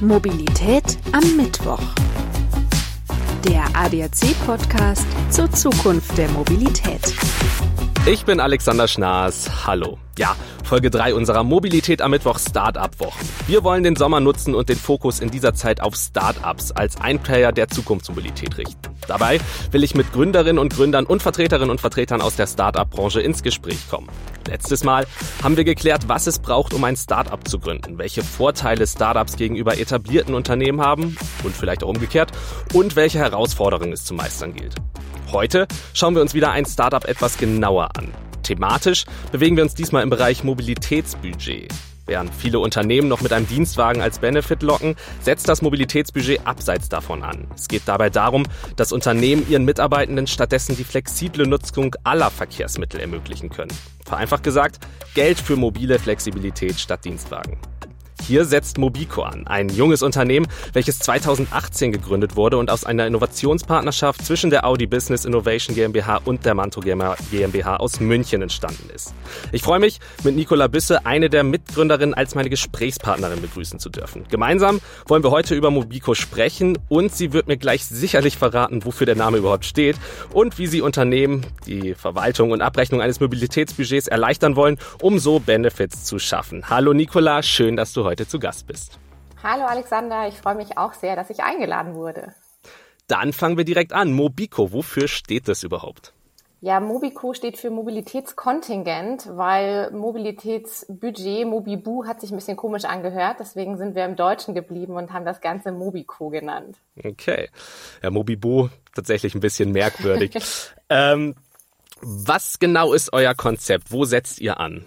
Mobilität am Mittwoch. Der ADAC-Podcast zur Zukunft der Mobilität. Ich bin Alexander Schnaas. Hallo. Ja, Folge 3 unserer Mobilität am Mittwoch Startup-Wochen. Wir wollen den Sommer nutzen und den Fokus in dieser Zeit auf Startups als Einplayer der Zukunftsmobilität richten. Dabei will ich mit Gründerinnen und Gründern und Vertreterinnen und Vertretern aus der Startup-Branche ins Gespräch kommen. Letztes Mal haben wir geklärt, was es braucht, um ein Startup zu gründen, welche Vorteile Startups gegenüber etablierten Unternehmen haben und vielleicht auch umgekehrt und welche Herausforderungen es zu meistern gilt. Heute schauen wir uns wieder ein Startup etwas genauer an. Thematisch bewegen wir uns diesmal im Bereich Mobilitätsbudget. Während viele Unternehmen noch mit einem Dienstwagen als Benefit locken, setzt das Mobilitätsbudget abseits davon an. Es geht dabei darum, dass Unternehmen ihren Mitarbeitenden stattdessen die flexible Nutzung aller Verkehrsmittel ermöglichen können. Vereinfacht gesagt, Geld für mobile Flexibilität statt Dienstwagen. Hier setzt Mobico an, ein junges Unternehmen, welches 2018 gegründet wurde und aus einer Innovationspartnerschaft zwischen der Audi Business Innovation GmbH und der Manto GmbH aus München entstanden ist. Ich freue mich, mit Nicola Büsse, eine der Mitgründerinnen, als meine Gesprächspartnerin begrüßen zu dürfen. Gemeinsam wollen wir heute über Mobico sprechen und sie wird mir gleich sicherlich verraten, wofür der Name überhaupt steht und wie sie Unternehmen die Verwaltung und Abrechnung eines Mobilitätsbudgets erleichtern wollen, um so Benefits zu schaffen. Hallo Nicola, schön, dass du heute heute zu Gast bist. Hallo Alexander, ich freue mich auch sehr, dass ich eingeladen wurde. Dann fangen wir direkt an. Mobico, wofür steht das überhaupt? Ja, Mobico steht für Mobilitätskontingent, weil Mobilitätsbudget, Mobibu, hat sich ein bisschen komisch angehört. Deswegen sind wir im Deutschen geblieben und haben das Ganze Mobico genannt. Okay. Ja, Mobibu tatsächlich ein bisschen merkwürdig. ähm, was genau ist euer Konzept? Wo setzt ihr an?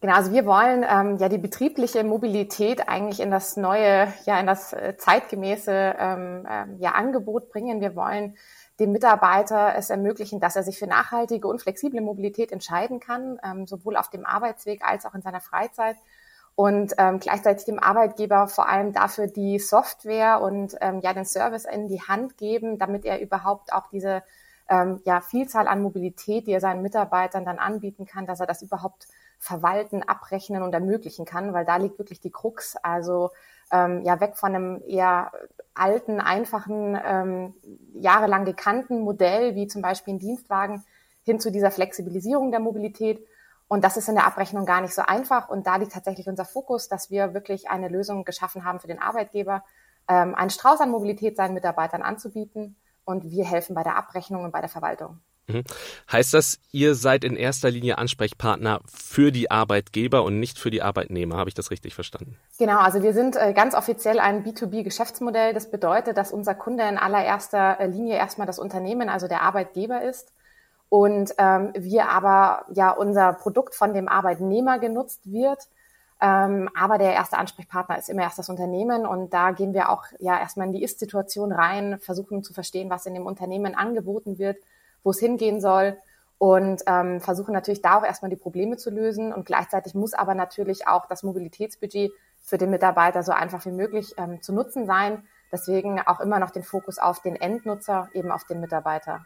Genau, also wir wollen ähm, ja die betriebliche Mobilität eigentlich in das neue, ja in das äh, zeitgemäße ähm, ähm, ja, Angebot bringen. Wir wollen dem Mitarbeiter es ermöglichen, dass er sich für nachhaltige und flexible Mobilität entscheiden kann, ähm, sowohl auf dem Arbeitsweg als auch in seiner Freizeit. Und ähm, gleichzeitig dem Arbeitgeber vor allem dafür die Software und ähm, ja den Service in die Hand geben, damit er überhaupt auch diese ähm, ja, Vielzahl an Mobilität, die er seinen Mitarbeitern dann anbieten kann, dass er das überhaupt verwalten, abrechnen und ermöglichen kann, weil da liegt wirklich die Krux. Also ähm, ja weg von einem eher alten, einfachen, ähm, jahrelang gekannten Modell, wie zum Beispiel ein Dienstwagen, hin zu dieser Flexibilisierung der Mobilität. Und das ist in der Abrechnung gar nicht so einfach. Und da liegt tatsächlich unser Fokus, dass wir wirklich eine Lösung geschaffen haben für den Arbeitgeber, ähm, einen Strauß an Mobilität seinen Mitarbeitern anzubieten. Und wir helfen bei der Abrechnung und bei der Verwaltung. Mhm. Heißt das, ihr seid in erster Linie Ansprechpartner für die Arbeitgeber und nicht für die Arbeitnehmer? Habe ich das richtig verstanden? Genau, also wir sind äh, ganz offiziell ein B2B-Geschäftsmodell. Das bedeutet, dass unser Kunde in allererster äh, Linie erstmal das Unternehmen, also der Arbeitgeber ist. Und ähm, wir aber ja unser Produkt von dem Arbeitnehmer genutzt wird. Ähm, aber der erste Ansprechpartner ist immer erst das Unternehmen und da gehen wir auch ja erstmal in die Ist-Situation rein, versuchen zu verstehen, was in dem Unternehmen angeboten wird wo es hingehen soll und ähm, versuchen natürlich da auch erstmal die Probleme zu lösen. Und gleichzeitig muss aber natürlich auch das Mobilitätsbudget für den Mitarbeiter so einfach wie möglich ähm, zu nutzen sein. Deswegen auch immer noch den Fokus auf den Endnutzer, eben auf den Mitarbeiter.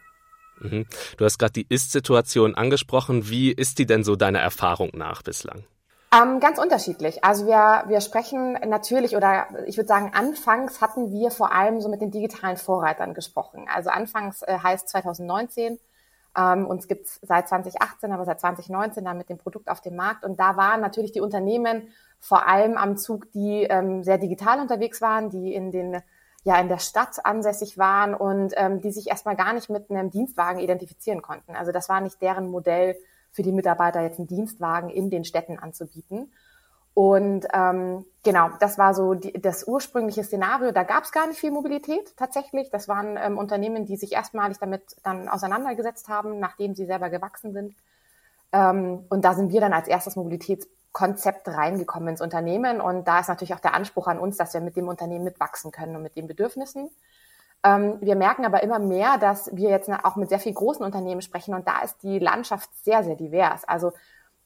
Mhm. Du hast gerade die Ist-Situation angesprochen. Wie ist die denn so deiner Erfahrung nach bislang? Ähm, ganz unterschiedlich. Also wir, wir sprechen natürlich oder ich würde sagen, anfangs hatten wir vor allem so mit den digitalen Vorreitern gesprochen. Also anfangs äh, heißt 2019, ähm, uns gibt's seit 2018, aber seit 2019 dann mit dem Produkt auf dem Markt. Und da waren natürlich die Unternehmen vor allem am Zug, die ähm, sehr digital unterwegs waren, die in den ja in der Stadt ansässig waren und ähm, die sich erstmal gar nicht mit einem Dienstwagen identifizieren konnten. Also das war nicht deren Modell für die Mitarbeiter jetzt einen Dienstwagen in den Städten anzubieten. Und ähm, genau, das war so die, das ursprüngliche Szenario. Da gab es gar nicht viel Mobilität tatsächlich. Das waren ähm, Unternehmen, die sich erstmalig damit dann auseinandergesetzt haben, nachdem sie selber gewachsen sind. Ähm, und da sind wir dann als erstes Mobilitätskonzept reingekommen ins Unternehmen. Und da ist natürlich auch der Anspruch an uns, dass wir mit dem Unternehmen mitwachsen können und mit den Bedürfnissen. Ähm, wir merken aber immer mehr, dass wir jetzt auch mit sehr vielen großen Unternehmen sprechen und da ist die Landschaft sehr, sehr divers. Also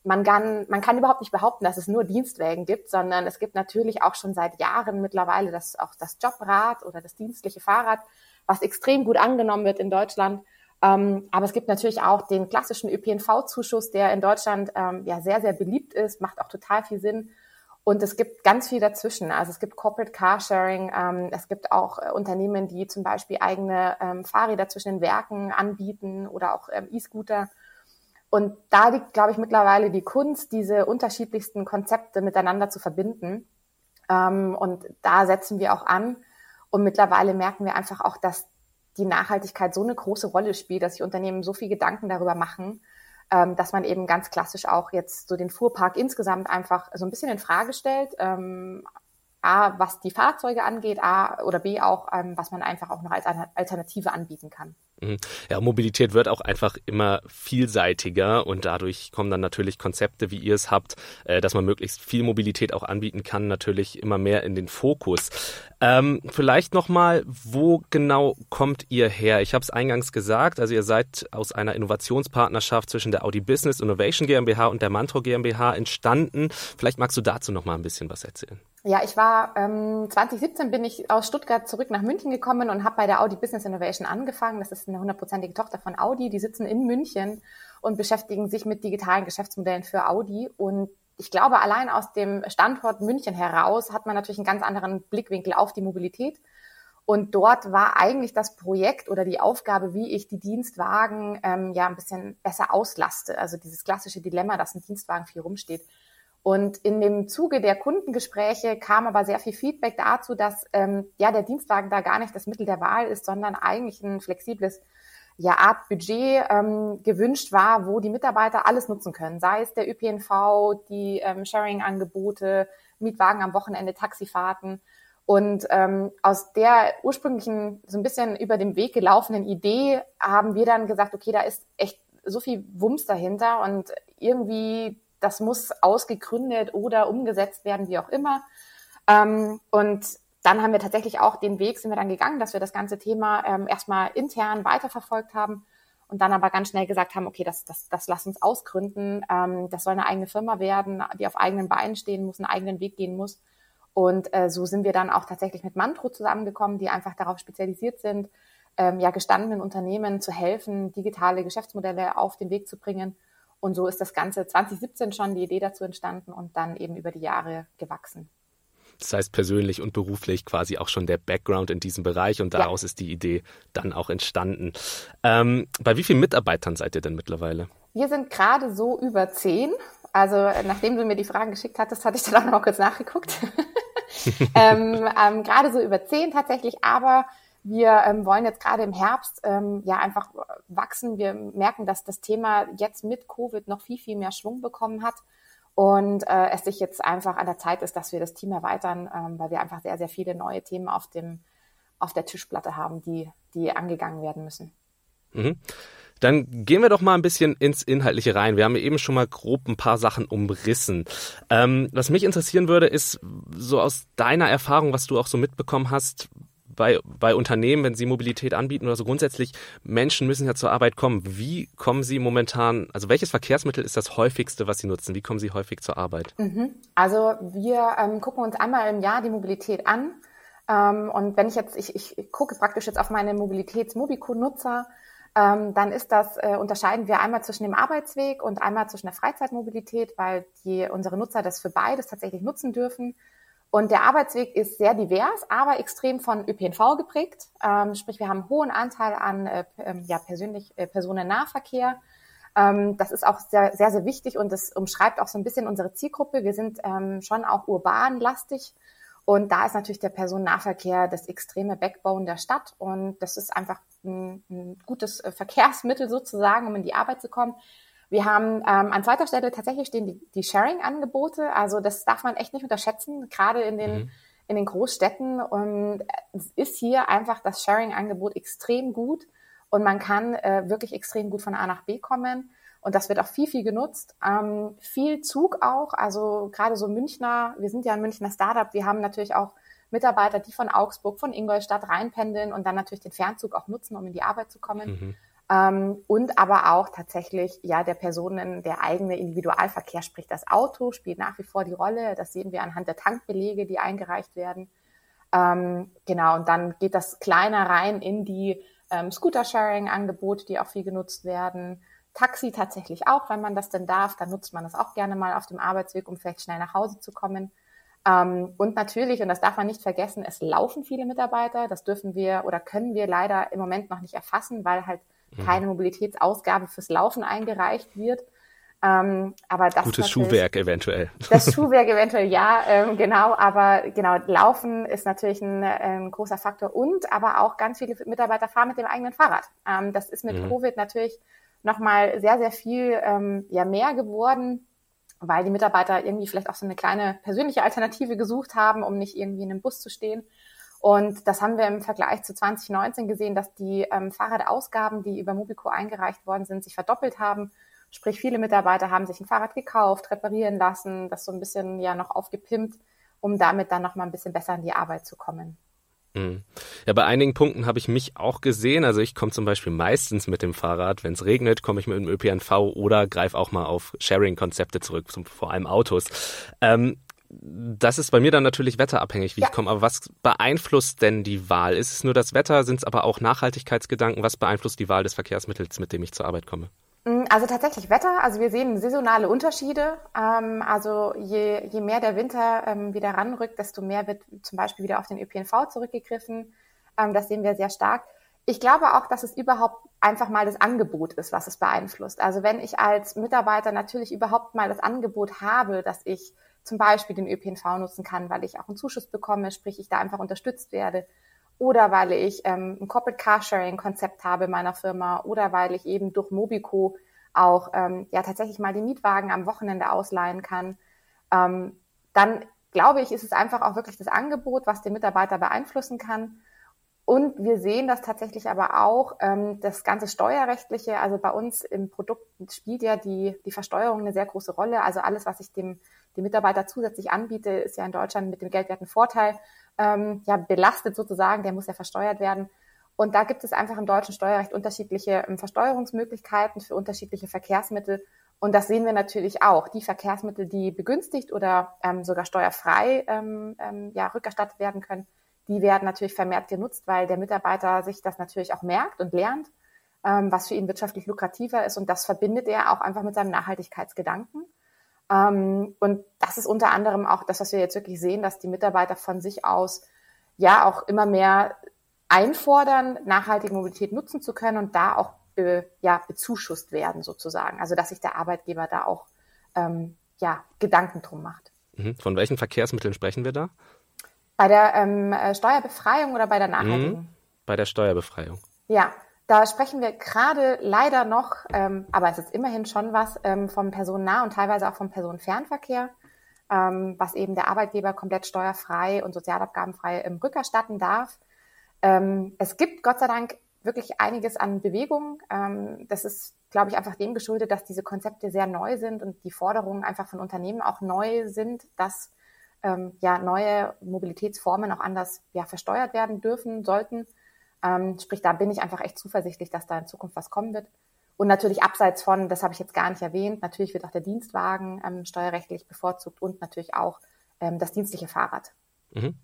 man kann, man kann überhaupt nicht behaupten, dass es nur Dienstwägen gibt, sondern es gibt natürlich auch schon seit Jahren mittlerweile das, auch das Jobrad oder das dienstliche Fahrrad, was extrem gut angenommen wird in Deutschland. Ähm, aber es gibt natürlich auch den klassischen ÖPNV-Zuschuss, der in Deutschland ähm, ja sehr, sehr beliebt ist, macht auch total viel Sinn. Und es gibt ganz viel dazwischen. Also es gibt Corporate Carsharing, ähm, es gibt auch äh, Unternehmen, die zum Beispiel eigene ähm, Fahrräder zwischen den Werken anbieten oder auch ähm, E-Scooter. Und da liegt, glaube ich, mittlerweile die Kunst, diese unterschiedlichsten Konzepte miteinander zu verbinden. Ähm, und da setzen wir auch an. Und mittlerweile merken wir einfach auch, dass die Nachhaltigkeit so eine große Rolle spielt, dass sich Unternehmen so viel Gedanken darüber machen, ähm, dass man eben ganz klassisch auch jetzt so den Fuhrpark insgesamt einfach so ein bisschen in Frage stellt. Ähm, A, was die Fahrzeuge angeht, A oder B auch, ähm, was man einfach auch noch als Alternative anbieten kann. Mhm. Ja, Mobilität wird auch einfach immer vielseitiger und dadurch kommen dann natürlich Konzepte, wie ihr es habt, äh, dass man möglichst viel Mobilität auch anbieten kann, natürlich immer mehr in den Fokus. Ähm, vielleicht nochmal, wo genau kommt ihr her? Ich habe es eingangs gesagt, also ihr seid aus einer Innovationspartnerschaft zwischen der Audi Business Innovation GmbH und der Mantro GmbH entstanden. Vielleicht magst du dazu nochmal ein bisschen was erzählen. Ja, ich war ähm, 2017 bin ich aus Stuttgart zurück nach München gekommen und habe bei der Audi Business Innovation angefangen. Das ist eine hundertprozentige Tochter von Audi. Die sitzen in München und beschäftigen sich mit digitalen Geschäftsmodellen für Audi. Und ich glaube, allein aus dem Standort München heraus hat man natürlich einen ganz anderen Blickwinkel auf die Mobilität. Und dort war eigentlich das Projekt oder die Aufgabe, wie ich die Dienstwagen ähm, ja ein bisschen besser auslaste. Also dieses klassische Dilemma, dass ein Dienstwagen viel rumsteht. Und in dem Zuge der Kundengespräche kam aber sehr viel Feedback dazu, dass ähm, ja der Dienstwagen da gar nicht das Mittel der Wahl ist, sondern eigentlich ein flexibles ja, Art Budget ähm, gewünscht war, wo die Mitarbeiter alles nutzen können, sei es der ÖPNV, die ähm, Sharing-Angebote, Mietwagen am Wochenende, Taxifahrten. Und ähm, aus der ursprünglichen, so ein bisschen über dem Weg gelaufenen Idee haben wir dann gesagt, okay, da ist echt so viel Wumms dahinter und irgendwie das muss ausgegründet oder umgesetzt werden, wie auch immer. Ähm, und dann haben wir tatsächlich auch den Weg, sind wir dann gegangen, dass wir das ganze Thema ähm, erstmal intern weiterverfolgt haben und dann aber ganz schnell gesagt haben, okay, das, das, das lass uns ausgründen. Ähm, das soll eine eigene Firma werden, die auf eigenen Beinen stehen muss, einen eigenen Weg gehen muss. Und äh, so sind wir dann auch tatsächlich mit Mantro zusammengekommen, die einfach darauf spezialisiert sind, ähm, ja gestandenen Unternehmen zu helfen, digitale Geschäftsmodelle auf den Weg zu bringen und so ist das Ganze 2017 schon die Idee dazu entstanden und dann eben über die Jahre gewachsen. Das heißt persönlich und beruflich quasi auch schon der Background in diesem Bereich und daraus ja. ist die Idee dann auch entstanden. Ähm, bei wie vielen Mitarbeitern seid ihr denn mittlerweile? Wir sind gerade so über zehn. Also nachdem du mir die Fragen geschickt hattest, hatte ich dann auch noch mal kurz nachgeguckt. ähm, ähm, gerade so über zehn tatsächlich, aber wir ähm, wollen jetzt gerade im Herbst ähm, ja einfach wachsen. Wir merken, dass das Thema jetzt mit Covid noch viel, viel mehr Schwung bekommen hat und äh, es sich jetzt einfach an der Zeit ist, dass wir das Team erweitern, ähm, weil wir einfach sehr, sehr viele neue Themen auf dem auf der Tischplatte haben, die die angegangen werden müssen. Mhm. Dann gehen wir doch mal ein bisschen ins Inhaltliche rein. Wir haben eben schon mal grob ein paar Sachen umrissen. Ähm, was mich interessieren würde, ist so aus deiner Erfahrung, was du auch so mitbekommen hast, bei, bei Unternehmen, wenn sie Mobilität anbieten oder so grundsätzlich, Menschen müssen ja zur Arbeit kommen. Wie kommen sie momentan, also welches Verkehrsmittel ist das häufigste, was sie nutzen? Wie kommen sie häufig zur Arbeit? Mhm. Also wir ähm, gucken uns einmal im Jahr die Mobilität an. Ähm, und wenn ich jetzt, ich, ich gucke praktisch jetzt auf meine Mobilitäts-Mobico-Nutzer, ähm, dann ist das, äh, unterscheiden wir einmal zwischen dem Arbeitsweg und einmal zwischen der Freizeitmobilität, weil die, unsere Nutzer das für beides tatsächlich nutzen dürfen. Und der Arbeitsweg ist sehr divers, aber extrem von ÖPNV geprägt. Ähm, sprich, wir haben einen hohen Anteil an äh, ähm, ja, persönlich äh, Personennahverkehr. Ähm, das ist auch sehr, sehr, sehr wichtig und das umschreibt auch so ein bisschen unsere Zielgruppe. Wir sind ähm, schon auch urbanlastig und da ist natürlich der Personennahverkehr das extreme Backbone der Stadt und das ist einfach ein, ein gutes äh, Verkehrsmittel sozusagen, um in die Arbeit zu kommen. Wir haben ähm, an zweiter Stelle tatsächlich stehen die, die Sharing-Angebote. Also das darf man echt nicht unterschätzen, gerade in den, mhm. in den Großstädten. Und es ist hier einfach das Sharing-Angebot extrem gut und man kann äh, wirklich extrem gut von A nach B kommen. Und das wird auch viel, viel genutzt. Ähm, viel Zug auch, also gerade so Münchner, wir sind ja ein Münchner Startup, wir haben natürlich auch Mitarbeiter, die von Augsburg, von Ingolstadt reinpendeln und dann natürlich den Fernzug auch nutzen, um in die Arbeit zu kommen. Mhm. Ähm, und aber auch tatsächlich ja der Personen der eigene Individualverkehr, sprich das Auto spielt nach wie vor die Rolle. Das sehen wir anhand der Tankbelege, die eingereicht werden. Ähm, genau, und dann geht das kleiner rein in die ähm, Scooter-Sharing-Angebote, die auch viel genutzt werden. Taxi tatsächlich auch, wenn man das denn darf. Dann nutzt man das auch gerne mal auf dem Arbeitsweg, um vielleicht schnell nach Hause zu kommen. Ähm, und natürlich, und das darf man nicht vergessen, es laufen viele Mitarbeiter. Das dürfen wir oder können wir leider im Moment noch nicht erfassen, weil halt. Keine Mobilitätsausgabe fürs Laufen eingereicht wird. Ähm, aber das Gutes Schuhwerk eventuell. Das Schuhwerk eventuell ja, ähm, genau. Aber genau, Laufen ist natürlich ein, ein, großer Faktor und aber auch ganz viele Mitarbeiter fahren mit dem eigenen Fahrrad. Ähm, das ist mit mhm. Covid natürlich nochmal sehr, sehr viel ähm, ja, mehr geworden, weil die Mitarbeiter irgendwie vielleicht auch so eine kleine persönliche Alternative gesucht haben, um nicht irgendwie in einem Bus zu stehen. Und das haben wir im Vergleich zu 2019 gesehen, dass die ähm, Fahrradausgaben, die über Mobico eingereicht worden sind, sich verdoppelt haben Sprich, viele Mitarbeiter haben sich ein Fahrrad gekauft, reparieren lassen, das so ein bisschen ja noch aufgepimpt, um damit dann noch mal ein bisschen besser in die Arbeit zu kommen. Mhm. Ja, bei einigen Punkten habe ich mich auch gesehen. Also ich komme zum Beispiel meistens mit dem Fahrrad. Wenn es regnet, komme ich mit dem ÖPNV oder greife auch mal auf Sharing-Konzepte zurück, vor allem Autos. Ähm, das ist bei mir dann natürlich wetterabhängig, wie ja. ich komme. Aber was beeinflusst denn die Wahl? Ist es nur das Wetter? Sind es aber auch Nachhaltigkeitsgedanken? Was beeinflusst die Wahl des Verkehrsmittels, mit dem ich zur Arbeit komme? Mm, also tatsächlich Wetter. Also wir sehen saisonale Unterschiede. Ähm, also je, je mehr der Winter ähm, wieder ranrückt, desto mehr wird zum Beispiel wieder auf den ÖPNV zurückgegriffen. Ähm, das sehen wir sehr stark. Ich glaube auch, dass es überhaupt einfach mal das Angebot ist, was es beeinflusst. Also wenn ich als Mitarbeiter natürlich überhaupt mal das Angebot habe, dass ich zum Beispiel den ÖPNV nutzen kann, weil ich auch einen Zuschuss bekomme, sprich ich da einfach unterstützt werde, oder weil ich ähm, ein Corporate Carsharing-Konzept habe in meiner Firma. Oder weil ich eben durch Mobico auch ähm, ja tatsächlich mal die Mietwagen am Wochenende ausleihen kann, ähm, dann glaube ich, ist es einfach auch wirklich das Angebot, was den Mitarbeiter beeinflussen kann. Und wir sehen das tatsächlich aber auch, ähm, das ganze Steuerrechtliche, also bei uns im Produkt spielt ja die, die Versteuerung eine sehr große Rolle. Also alles, was ich dem, dem Mitarbeiter zusätzlich anbiete, ist ja in Deutschland mit dem geldwerten Vorteil ähm, ja, belastet sozusagen, der muss ja versteuert werden. Und da gibt es einfach im deutschen Steuerrecht unterschiedliche ähm, Versteuerungsmöglichkeiten für unterschiedliche Verkehrsmittel. Und das sehen wir natürlich auch. Die Verkehrsmittel, die begünstigt oder ähm, sogar steuerfrei ähm, ähm, ja, rückerstattet werden können, die werden natürlich vermehrt genutzt, weil der Mitarbeiter sich das natürlich auch merkt und lernt, ähm, was für ihn wirtschaftlich lukrativer ist. Und das verbindet er auch einfach mit seinem Nachhaltigkeitsgedanken. Ähm, und das ist unter anderem auch das, was wir jetzt wirklich sehen, dass die Mitarbeiter von sich aus ja auch immer mehr einfordern, nachhaltige Mobilität nutzen zu können und da auch be, ja, bezuschusst werden sozusagen. Also dass sich der Arbeitgeber da auch ähm, ja, Gedanken drum macht. Mhm. Von welchen Verkehrsmitteln sprechen wir da? Bei der ähm, äh, Steuerbefreiung oder bei der nachhaltigen? Mhm. Bei der Steuerbefreiung. Ja, da sprechen wir gerade leider noch, ähm, aber es ist immerhin schon was, ähm, vom Personennah- und teilweise auch vom Personenfernverkehr, ähm, was eben der Arbeitgeber komplett steuerfrei und sozialabgabenfrei im rückerstatten darf. Ähm, es gibt Gott sei Dank wirklich einiges an Bewegung. Ähm, das ist, glaube ich, einfach dem geschuldet, dass diese Konzepte sehr neu sind und die Forderungen einfach von Unternehmen auch neu sind, dass ähm, ja neue Mobilitätsformen auch anders ja, versteuert werden dürfen, sollten. Ähm, sprich, da bin ich einfach echt zuversichtlich, dass da in Zukunft was kommen wird. Und natürlich abseits von, das habe ich jetzt gar nicht erwähnt, natürlich wird auch der Dienstwagen ähm, steuerrechtlich bevorzugt und natürlich auch ähm, das dienstliche Fahrrad. Mhm.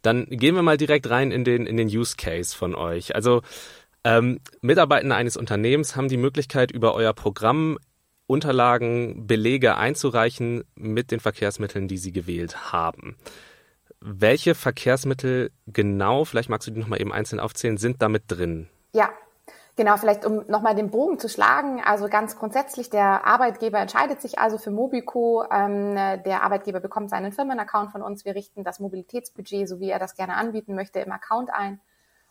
Dann gehen wir mal direkt rein in den, in den Use Case von euch. Also ähm, Mitarbeitende eines Unternehmens haben die Möglichkeit, über euer Programm Unterlagen, Belege einzureichen mit den Verkehrsmitteln, die sie gewählt haben welche Verkehrsmittel genau, vielleicht magst du die nochmal eben einzeln aufzählen, sind damit drin? Ja, Genau, vielleicht um nochmal den Bogen zu schlagen. Also ganz grundsätzlich, der Arbeitgeber entscheidet sich also für Mobico. Ähm, der Arbeitgeber bekommt seinen Firmenaccount von uns. Wir richten das Mobilitätsbudget, so wie er das gerne anbieten möchte, im Account ein.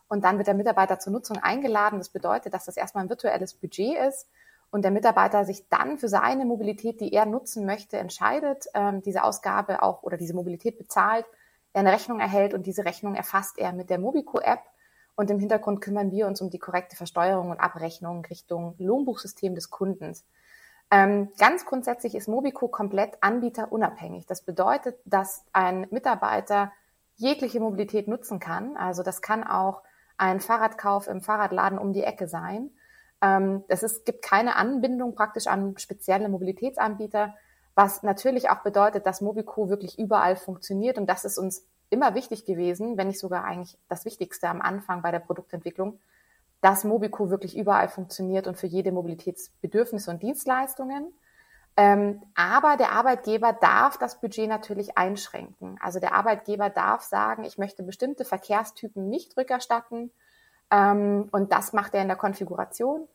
Und dann wird der Mitarbeiter zur Nutzung eingeladen. Das bedeutet, dass das erstmal ein virtuelles Budget ist und der Mitarbeiter sich dann für seine Mobilität, die er nutzen möchte, entscheidet, ähm, diese Ausgabe auch oder diese Mobilität bezahlt er eine Rechnung erhält und diese Rechnung erfasst er mit der Mobico-App. Und im Hintergrund kümmern wir uns um die korrekte Versteuerung und Abrechnung Richtung Lohnbuchsystem des Kundens. Ähm, ganz grundsätzlich ist Mobico komplett anbieterunabhängig. Das bedeutet, dass ein Mitarbeiter jegliche Mobilität nutzen kann. Also das kann auch ein Fahrradkauf im Fahrradladen um die Ecke sein. Ähm, es ist, gibt keine Anbindung praktisch an spezielle Mobilitätsanbieter was natürlich auch bedeutet, dass Mobico wirklich überall funktioniert. Und das ist uns immer wichtig gewesen, wenn nicht sogar eigentlich das Wichtigste am Anfang bei der Produktentwicklung, dass Mobico wirklich überall funktioniert und für jede Mobilitätsbedürfnisse und Dienstleistungen. Ähm, aber der Arbeitgeber darf das Budget natürlich einschränken. Also der Arbeitgeber darf sagen, ich möchte bestimmte Verkehrstypen nicht rückerstatten. Ähm, und das macht er in der Konfiguration.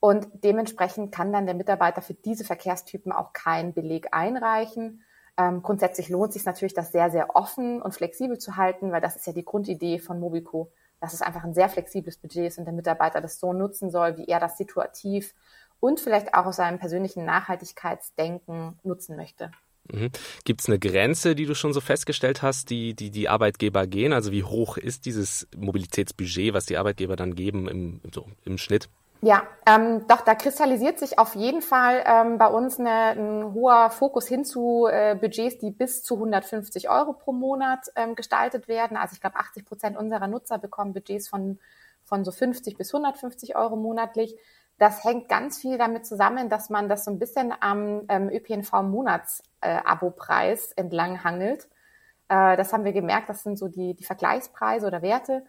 Und dementsprechend kann dann der Mitarbeiter für diese Verkehrstypen auch keinen Beleg einreichen. Ähm, grundsätzlich lohnt es sich natürlich, das sehr, sehr offen und flexibel zu halten, weil das ist ja die Grundidee von Mobico, dass es einfach ein sehr flexibles Budget ist und der Mitarbeiter das so nutzen soll, wie er das situativ und vielleicht auch aus seinem persönlichen Nachhaltigkeitsdenken nutzen möchte. Mhm. Gibt es eine Grenze, die du schon so festgestellt hast, die, die die Arbeitgeber gehen? Also wie hoch ist dieses Mobilitätsbudget, was die Arbeitgeber dann geben im, so, im Schnitt? Ja, ähm, doch, da kristallisiert sich auf jeden Fall ähm, bei uns eine, ein hoher Fokus hin zu äh, Budgets, die bis zu 150 Euro pro Monat ähm, gestaltet werden. Also ich glaube, 80 Prozent unserer Nutzer bekommen Budgets von, von so 50 bis 150 Euro monatlich. Das hängt ganz viel damit zusammen, dass man das so ein bisschen am ähm, ÖPNV-Monats-Abo-Preis äh, entlang hangelt. Äh, das haben wir gemerkt, das sind so die, die Vergleichspreise oder Werte.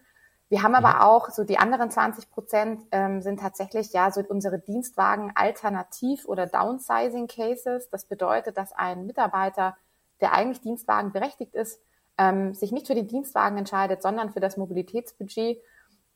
Wir haben aber mhm. auch so die anderen 20 Prozent ähm, sind tatsächlich ja so unsere Dienstwagen Alternativ- oder Downsizing-Cases. Das bedeutet, dass ein Mitarbeiter, der eigentlich Dienstwagen berechtigt ist, ähm, sich nicht für den Dienstwagen entscheidet, sondern für das Mobilitätsbudget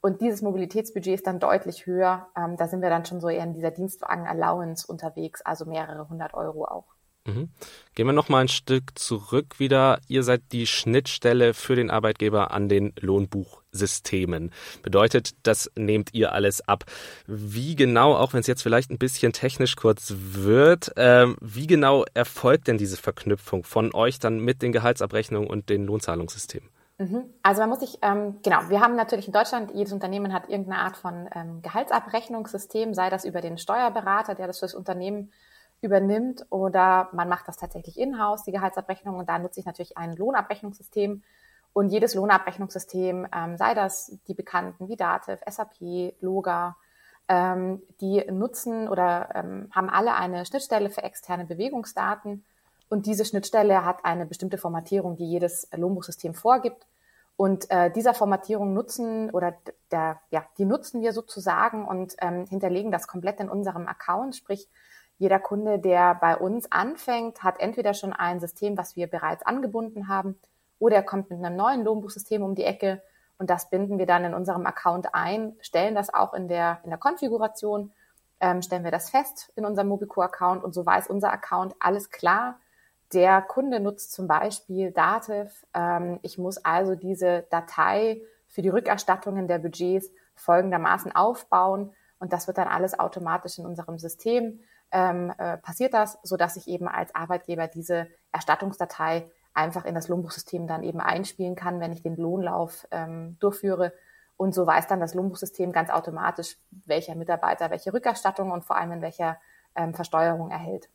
und dieses Mobilitätsbudget ist dann deutlich höher. Ähm, da sind wir dann schon so eher in dieser Dienstwagen-Allowance unterwegs, also mehrere hundert Euro auch. Mhm. Gehen wir noch mal ein Stück zurück wieder. Ihr seid die Schnittstelle für den Arbeitgeber an den Lohnbuchsystemen. Bedeutet, das nehmt ihr alles ab. Wie genau, auch wenn es jetzt vielleicht ein bisschen technisch kurz wird, äh, wie genau erfolgt denn diese Verknüpfung von euch dann mit den Gehaltsabrechnungen und den Lohnzahlungssystemen? Mhm. Also man muss sich, ähm, genau, wir haben natürlich in Deutschland, jedes Unternehmen hat irgendeine Art von ähm, Gehaltsabrechnungssystem, sei das über den Steuerberater, der das für das Unternehmen übernimmt, oder man macht das tatsächlich in-house, die Gehaltsabrechnung, und da nutze ich natürlich ein Lohnabrechnungssystem. Und jedes Lohnabrechnungssystem, ähm, sei das die bekannten wie Dativ, SAP, Loga, ähm, die nutzen oder ähm, haben alle eine Schnittstelle für externe Bewegungsdaten. Und diese Schnittstelle hat eine bestimmte Formatierung, die jedes Lohnbuchsystem vorgibt. Und äh, dieser Formatierung nutzen oder der, ja, die nutzen wir sozusagen und ähm, hinterlegen das komplett in unserem Account. Sprich, jeder Kunde, der bei uns anfängt, hat entweder schon ein System, was wir bereits angebunden haben, oder er kommt mit einem neuen Lohnbuchsystem um die Ecke und das binden wir dann in unserem Account ein, stellen das auch in der, in der Konfiguration, ähm, stellen wir das fest in unserem Mobico-Account und so weiß unser Account alles klar, der Kunde nutzt zum Beispiel Dativ. Ähm, ich muss also diese Datei für die Rückerstattungen der Budgets folgendermaßen aufbauen und das wird dann alles automatisch in unserem System ähm, äh, passiert das, so dass ich eben als Arbeitgeber diese Erstattungsdatei einfach in das Lohnbuchsystem dann eben einspielen kann, wenn ich den Lohnlauf ähm, durchführe. Und so weiß dann das Lohnbuchsystem ganz automatisch, welcher Mitarbeiter welche Rückerstattung und vor allem in welcher ähm, Versteuerung erhält.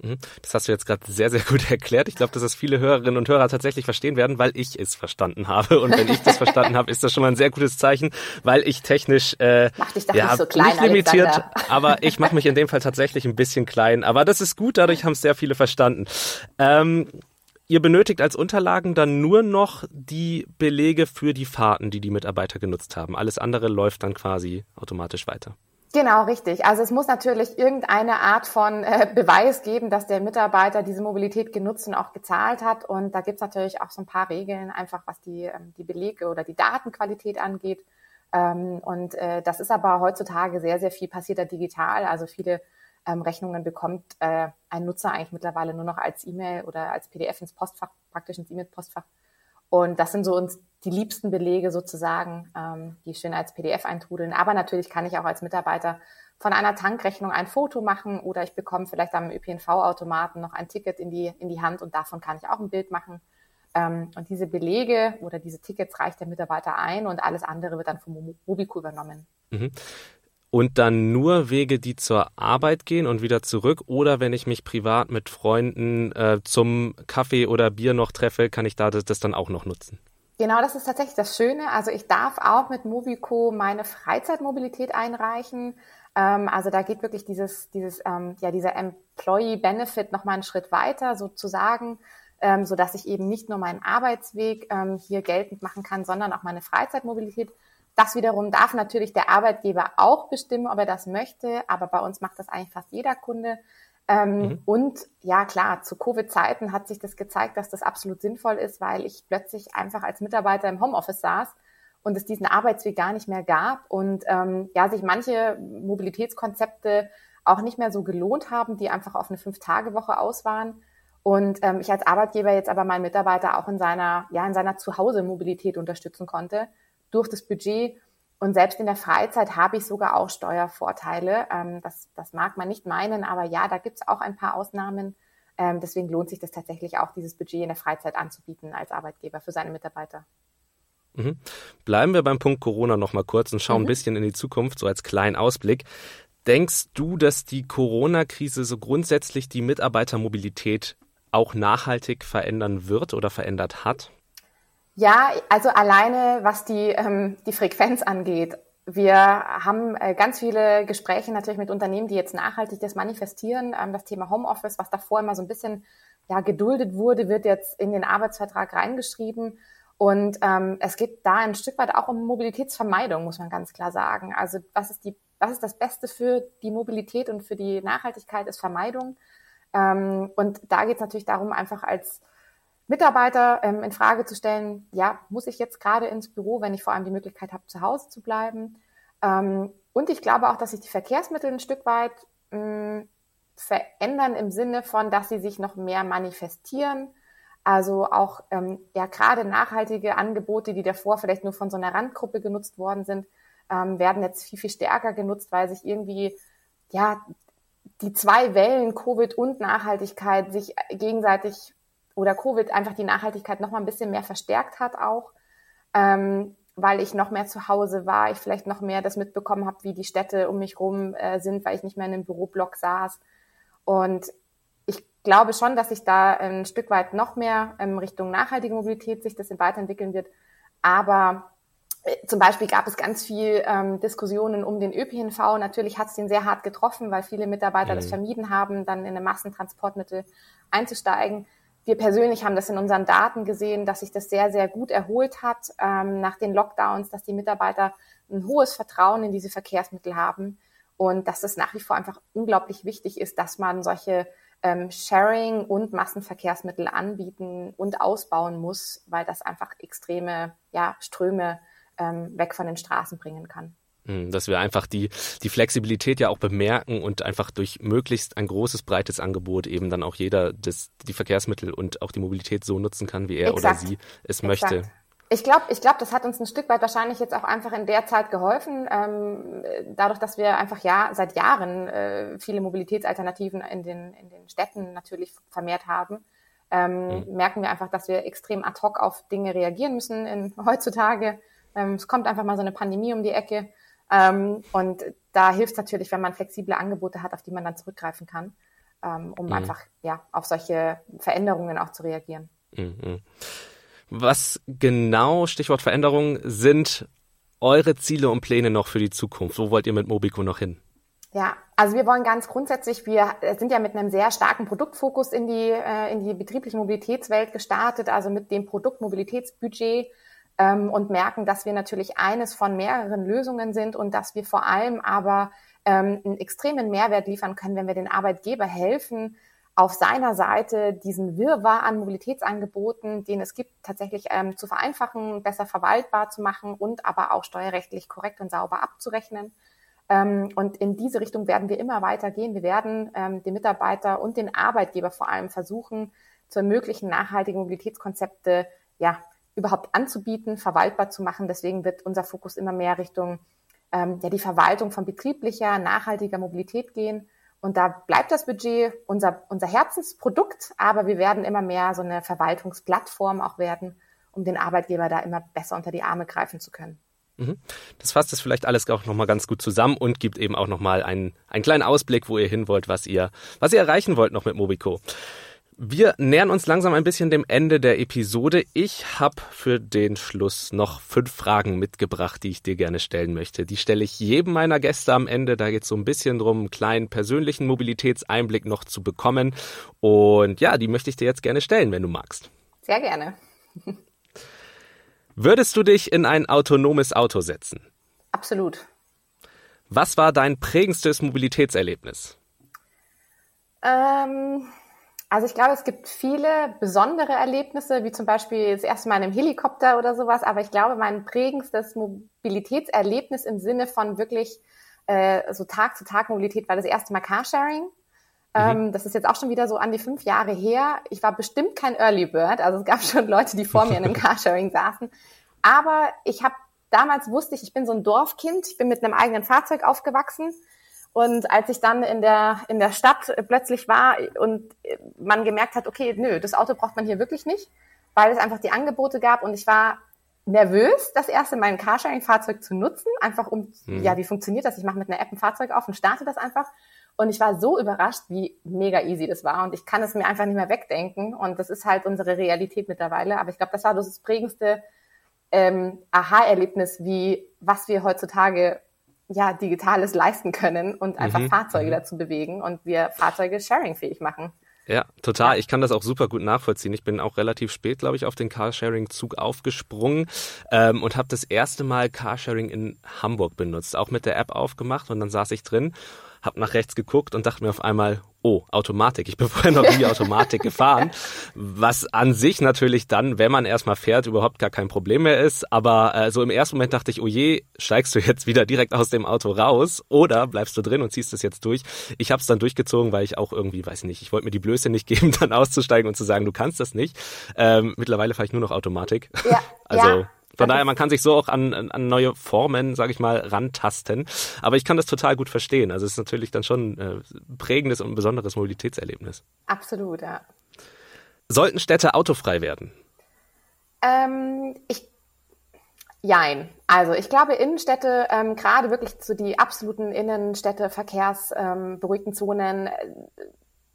Mhm. Das hast du jetzt gerade sehr, sehr gut erklärt. Ich glaube, dass das viele Hörerinnen und Hörer tatsächlich verstehen werden, weil ich es verstanden habe. Und wenn ich das verstanden habe, ist das schon mal ein sehr gutes Zeichen, weil ich technisch äh, Mach dich doch ja, nicht so klein, nicht limitiert, Alexander. aber ich mache mich in dem Fall tatsächlich ein bisschen klein. Aber das ist gut, dadurch haben es sehr viele verstanden. Ähm, ihr benötigt als Unterlagen dann nur noch die Belege für die Fahrten, die die Mitarbeiter genutzt haben. Alles andere läuft dann quasi automatisch weiter. Genau, richtig. Also es muss natürlich irgendeine Art von äh, Beweis geben, dass der Mitarbeiter diese Mobilität genutzt und auch gezahlt hat. Und da gibt's natürlich auch so ein paar Regeln, einfach was die, ähm, die Belege oder die Datenqualität angeht. Ähm, und äh, das ist aber heutzutage sehr, sehr viel passierter digital. Also viele ähm, Rechnungen bekommt äh, ein Nutzer eigentlich mittlerweile nur noch als E-Mail oder als PDF ins Postfach, praktisch ins E-Mail-Postfach. Und das sind so uns die liebsten Belege sozusagen, ähm, die schön als PDF eintrudeln. Aber natürlich kann ich auch als Mitarbeiter von einer Tankrechnung ein Foto machen oder ich bekomme vielleicht am ÖPNV-Automaten noch ein Ticket in die, in die Hand und davon kann ich auch ein Bild machen. Ähm, und diese Belege oder diese Tickets reicht der Mitarbeiter ein und alles andere wird dann vom Mobico übernommen. Mhm und dann nur Wege, die zur Arbeit gehen und wieder zurück oder wenn ich mich privat mit Freunden äh, zum Kaffee oder Bier noch treffe, kann ich da das, das, dann auch noch nutzen. Genau, das ist tatsächlich das Schöne. Also ich darf auch mit Movico meine Freizeitmobilität einreichen. Ähm, also da geht wirklich dieses, dieses, ähm, ja, dieser Employee Benefit noch mal einen Schritt weiter sozusagen, ähm, so dass ich eben nicht nur meinen Arbeitsweg ähm, hier geltend machen kann, sondern auch meine Freizeitmobilität das wiederum darf natürlich der Arbeitgeber auch bestimmen, ob er das möchte, aber bei uns macht das eigentlich fast jeder Kunde. Ähm, mhm. Und ja, klar, zu Covid-Zeiten hat sich das gezeigt, dass das absolut sinnvoll ist, weil ich plötzlich einfach als Mitarbeiter im Homeoffice saß und es diesen Arbeitsweg gar nicht mehr gab und ähm, ja, sich manche Mobilitätskonzepte auch nicht mehr so gelohnt haben, die einfach auf eine Fünf-Tage-Woche aus waren. Und ähm, ich als Arbeitgeber jetzt aber meinen Mitarbeiter auch in seiner, ja, in seiner Zuhause-Mobilität unterstützen konnte durch das Budget. Und selbst in der Freizeit habe ich sogar auch Steuervorteile. Ähm, das, das mag man nicht meinen, aber ja, da gibt es auch ein paar Ausnahmen. Ähm, deswegen lohnt sich das tatsächlich auch, dieses Budget in der Freizeit anzubieten als Arbeitgeber für seine Mitarbeiter. Mhm. Bleiben wir beim Punkt Corona noch mal kurz und schauen mhm. ein bisschen in die Zukunft, so als kleinen Ausblick. Denkst du, dass die Corona-Krise so grundsätzlich die Mitarbeitermobilität auch nachhaltig verändern wird oder verändert hat? Ja, also alleine was die, ähm, die Frequenz angeht. Wir haben äh, ganz viele Gespräche natürlich mit Unternehmen, die jetzt nachhaltig das manifestieren. Ähm, das Thema Homeoffice, was davor immer so ein bisschen ja, geduldet wurde, wird jetzt in den Arbeitsvertrag reingeschrieben. Und ähm, es geht da ein Stück weit auch um Mobilitätsvermeidung, muss man ganz klar sagen. Also was ist die, was ist das Beste für die Mobilität und für die Nachhaltigkeit ist Vermeidung. Ähm, und da geht es natürlich darum, einfach als Mitarbeiter ähm, in Frage zu stellen, ja, muss ich jetzt gerade ins Büro, wenn ich vor allem die Möglichkeit habe, zu Hause zu bleiben? Ähm, und ich glaube auch, dass sich die Verkehrsmittel ein Stück weit mh, verändern im Sinne von, dass sie sich noch mehr manifestieren also auch ähm, ja gerade nachhaltige Angebote, die davor vielleicht nur von so einer Randgruppe genutzt worden sind, ähm, werden jetzt viel, viel stärker genutzt, weil sich irgendwie ja die zwei Wellen Covid und Nachhaltigkeit sich gegenseitig oder Covid einfach die Nachhaltigkeit noch mal ein bisschen mehr verstärkt hat auch, ähm, weil ich noch mehr zu Hause war, ich vielleicht noch mehr das mitbekommen habe, wie die Städte um mich rum äh, sind, weil ich nicht mehr in einem Büroblock saß. Und glaube schon, dass sich da ein Stück weit noch mehr in Richtung nachhaltige Mobilität sich das weiterentwickeln wird. Aber äh, zum Beispiel gab es ganz viel ähm, Diskussionen um den ÖPNV. Natürlich hat es den sehr hart getroffen, weil viele Mitarbeiter mhm. das vermieden haben, dann in eine Massentransportmittel einzusteigen. Wir persönlich haben das in unseren Daten gesehen, dass sich das sehr, sehr gut erholt hat ähm, nach den Lockdowns, dass die Mitarbeiter ein hohes Vertrauen in diese Verkehrsmittel haben und dass es nach wie vor einfach unglaublich wichtig ist, dass man solche ähm, Sharing und Massenverkehrsmittel anbieten und ausbauen muss, weil das einfach extreme ja, Ströme ähm, weg von den Straßen bringen kann. Hm, dass wir einfach die, die Flexibilität ja auch bemerken und einfach durch möglichst ein großes, breites Angebot eben dann auch jeder das, die Verkehrsmittel und auch die Mobilität so nutzen kann, wie er Exakt. oder sie es Exakt. möchte. Ich glaube, ich glaube, das hat uns ein Stück weit wahrscheinlich jetzt auch einfach in der Zeit geholfen, ähm, dadurch, dass wir einfach ja seit Jahren äh, viele Mobilitätsalternativen in den, in den Städten natürlich vermehrt haben. Ähm, mhm. merken wir einfach, dass wir extrem ad hoc auf Dinge reagieren müssen in, heutzutage. Ähm, es kommt einfach mal so eine Pandemie um die Ecke. Ähm, und da hilft es natürlich, wenn man flexible Angebote hat, auf die man dann zurückgreifen kann, ähm, um mhm. einfach ja auf solche Veränderungen auch zu reagieren. Mhm. Was genau, Stichwort Veränderung, sind eure Ziele und Pläne noch für die Zukunft? Wo wollt ihr mit Mobico noch hin? Ja, also wir wollen ganz grundsätzlich, wir sind ja mit einem sehr starken Produktfokus in die, äh, in die betriebliche Mobilitätswelt gestartet, also mit dem Produktmobilitätsbudget ähm, und merken, dass wir natürlich eines von mehreren Lösungen sind und dass wir vor allem aber ähm, einen extremen Mehrwert liefern können, wenn wir den Arbeitgeber helfen, auf seiner Seite diesen Wirrwarr an Mobilitätsangeboten, den es gibt, tatsächlich ähm, zu vereinfachen, besser verwaltbar zu machen und aber auch steuerrechtlich korrekt und sauber abzurechnen. Ähm, und in diese Richtung werden wir immer weiter gehen. Wir werden ähm, den Mitarbeiter und den Arbeitgeber vor allem versuchen, zu ermöglichen, nachhaltige Mobilitätskonzepte ja überhaupt anzubieten, verwaltbar zu machen. Deswegen wird unser Fokus immer mehr Richtung ähm, ja, die Verwaltung von betrieblicher, nachhaltiger Mobilität gehen und da bleibt das Budget unser, unser Herzensprodukt, aber wir werden immer mehr so eine Verwaltungsplattform auch werden, um den Arbeitgeber da immer besser unter die Arme greifen zu können. Mhm. Das fasst es vielleicht alles auch nochmal ganz gut zusammen und gibt eben auch nochmal einen, einen kleinen Ausblick, wo ihr hin wollt, was ihr, was ihr erreichen wollt noch mit Mobico. Wir nähern uns langsam ein bisschen dem Ende der Episode. Ich habe für den Schluss noch fünf Fragen mitgebracht, die ich dir gerne stellen möchte. Die stelle ich jedem meiner Gäste am Ende. Da geht es so ein bisschen drum, einen kleinen persönlichen Mobilitätseinblick noch zu bekommen. Und ja, die möchte ich dir jetzt gerne stellen, wenn du magst. Sehr gerne. Würdest du dich in ein autonomes Auto setzen? Absolut. Was war dein prägendstes Mobilitätserlebnis? Ähm, also ich glaube, es gibt viele besondere Erlebnisse, wie zum Beispiel das erste Mal in einem Helikopter oder sowas. Aber ich glaube, mein prägendstes Mobilitätserlebnis im Sinne von wirklich äh, so Tag-zu-Tag-Mobilität war das erste Mal Carsharing. Mhm. Ähm, das ist jetzt auch schon wieder so an die fünf Jahre her. Ich war bestimmt kein Early Bird. Also es gab schon Leute, die vor mir in einem Carsharing saßen. Aber ich habe damals wusste ich, ich bin so ein Dorfkind. Ich bin mit einem eigenen Fahrzeug aufgewachsen. Und als ich dann in der, in der Stadt plötzlich war und man gemerkt hat, okay, nö, das Auto braucht man hier wirklich nicht, weil es einfach die Angebote gab und ich war nervös, das erste mein Carsharing-Fahrzeug zu nutzen, einfach um, mhm. ja, wie funktioniert das? Ich mache mit einer App ein Fahrzeug auf und starte das einfach. Und ich war so überrascht, wie mega easy das war. Und ich kann es mir einfach nicht mehr wegdenken. Und das ist halt unsere Realität mittlerweile. Aber ich glaube, das war das prägendste ähm, Aha-Erlebnis, wie was wir heutzutage ja Digitales leisten können und einfach mhm. Fahrzeuge mhm. dazu bewegen und wir Fahrzeuge sharing-fähig machen. Ja, total. Ja. Ich kann das auch super gut nachvollziehen. Ich bin auch relativ spät, glaube ich, auf den Carsharing-Zug aufgesprungen ähm, und habe das erste Mal Carsharing in Hamburg benutzt, auch mit der App aufgemacht und dann saß ich drin habe nach rechts geguckt und dachte mir auf einmal, oh, Automatik. Ich bin vorher noch nie Automatik gefahren, was an sich natürlich dann, wenn man erstmal fährt, überhaupt gar kein Problem mehr ist. Aber äh, so im ersten Moment dachte ich, oh je, steigst du jetzt wieder direkt aus dem Auto raus oder bleibst du drin und ziehst es jetzt durch. Ich habe es dann durchgezogen, weil ich auch irgendwie, weiß nicht, ich wollte mir die Blöße nicht geben, dann auszusteigen und zu sagen, du kannst das nicht. Ähm, mittlerweile fahre ich nur noch Automatik. Ja, also ja. Von daher, man kann sich so auch an, an neue Formen, sage ich mal, rantasten. Aber ich kann das total gut verstehen. Also es ist natürlich dann schon ein äh, prägendes und ein besonderes Mobilitätserlebnis. Absolut, ja. Sollten Städte autofrei werden? Ähm, ich Jein. Also ich glaube, Innenstädte, ähm, gerade wirklich zu die absoluten Innenstädte, verkehrsberuhigten ähm, Zonen, äh,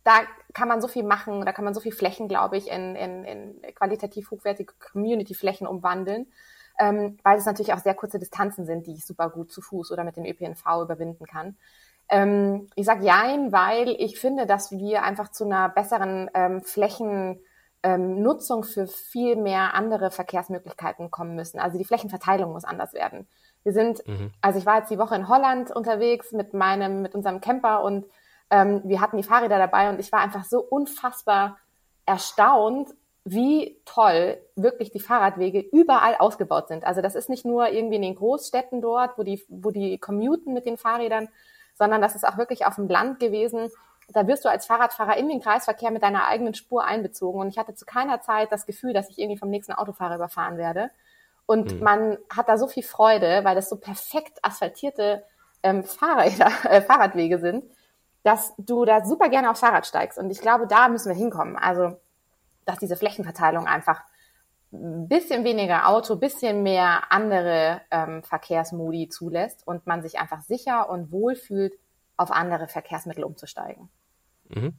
da kann man so viel machen, da kann man so viel Flächen, glaube ich, in, in, in qualitativ hochwertige Community-Flächen umwandeln ähm, weil es natürlich auch sehr kurze Distanzen sind, die ich super gut zu Fuß oder mit dem ÖPNV überwinden kann. Ähm, ich sage Jein, weil ich finde, dass wir einfach zu einer besseren ähm, Flächennutzung ähm, für viel mehr andere Verkehrsmöglichkeiten kommen müssen. Also die Flächenverteilung muss anders werden. Wir sind, mhm. also ich war jetzt die Woche in Holland unterwegs mit meinem, mit unserem Camper und ähm, wir hatten die Fahrräder dabei und ich war einfach so unfassbar erstaunt, wie toll wirklich die Fahrradwege überall ausgebaut sind. Also das ist nicht nur irgendwie in den Großstädten dort, wo die, wo die commuten mit den Fahrrädern, sondern das ist auch wirklich auf dem Land gewesen. Da wirst du als Fahrradfahrer in den Kreisverkehr mit deiner eigenen Spur einbezogen. Und ich hatte zu keiner Zeit das Gefühl, dass ich irgendwie vom nächsten Autofahrer überfahren werde. Und mhm. man hat da so viel Freude, weil das so perfekt asphaltierte ähm, Fahrräder, äh, Fahrradwege sind, dass du da super gerne aufs Fahrrad steigst. Und ich glaube, da müssen wir hinkommen. Also dass diese Flächenverteilung einfach ein bisschen weniger Auto, bisschen mehr andere ähm, Verkehrsmodi zulässt und man sich einfach sicher und wohl fühlt, auf andere Verkehrsmittel umzusteigen. Mhm.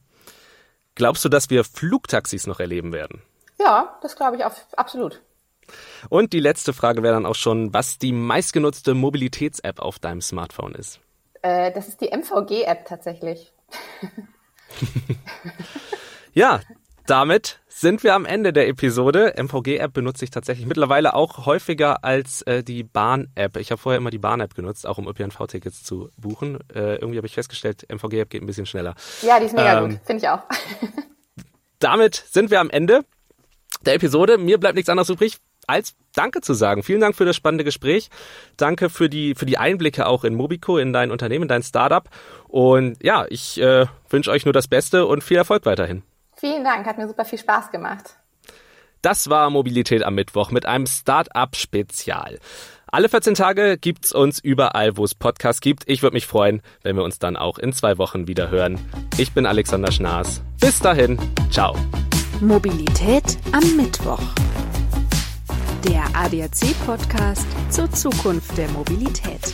Glaubst du, dass wir Flugtaxis noch erleben werden? Ja, das glaube ich auf, absolut. Und die letzte Frage wäre dann auch schon, was die meistgenutzte Mobilitäts-App auf deinem Smartphone ist. Äh, das ist die MVG-App tatsächlich. ja, damit sind wir am Ende der Episode. MVG-App benutze ich tatsächlich mittlerweile auch häufiger als äh, die Bahn-App. Ich habe vorher immer die Bahn-App genutzt, auch um ÖPNV-Tickets zu buchen. Äh, irgendwie habe ich festgestellt, MVG-App geht ein bisschen schneller. Ja, die ist mega ähm, gut, finde ich auch. damit sind wir am Ende der Episode. Mir bleibt nichts anderes übrig, als Danke zu sagen. Vielen Dank für das spannende Gespräch. Danke für die, für die Einblicke auch in Mobico, in dein Unternehmen, in dein Startup. Und ja, ich äh, wünsche euch nur das Beste und viel Erfolg weiterhin. Vielen Dank, hat mir super viel Spaß gemacht. Das war Mobilität am Mittwoch mit einem Start-up-Spezial. Alle 14 Tage gibt's uns überall, wo es Podcasts gibt. Ich würde mich freuen, wenn wir uns dann auch in zwei Wochen wieder hören. Ich bin Alexander Schnaas. Bis dahin, ciao. Mobilität am Mittwoch. Der ADAC-Podcast zur Zukunft der Mobilität.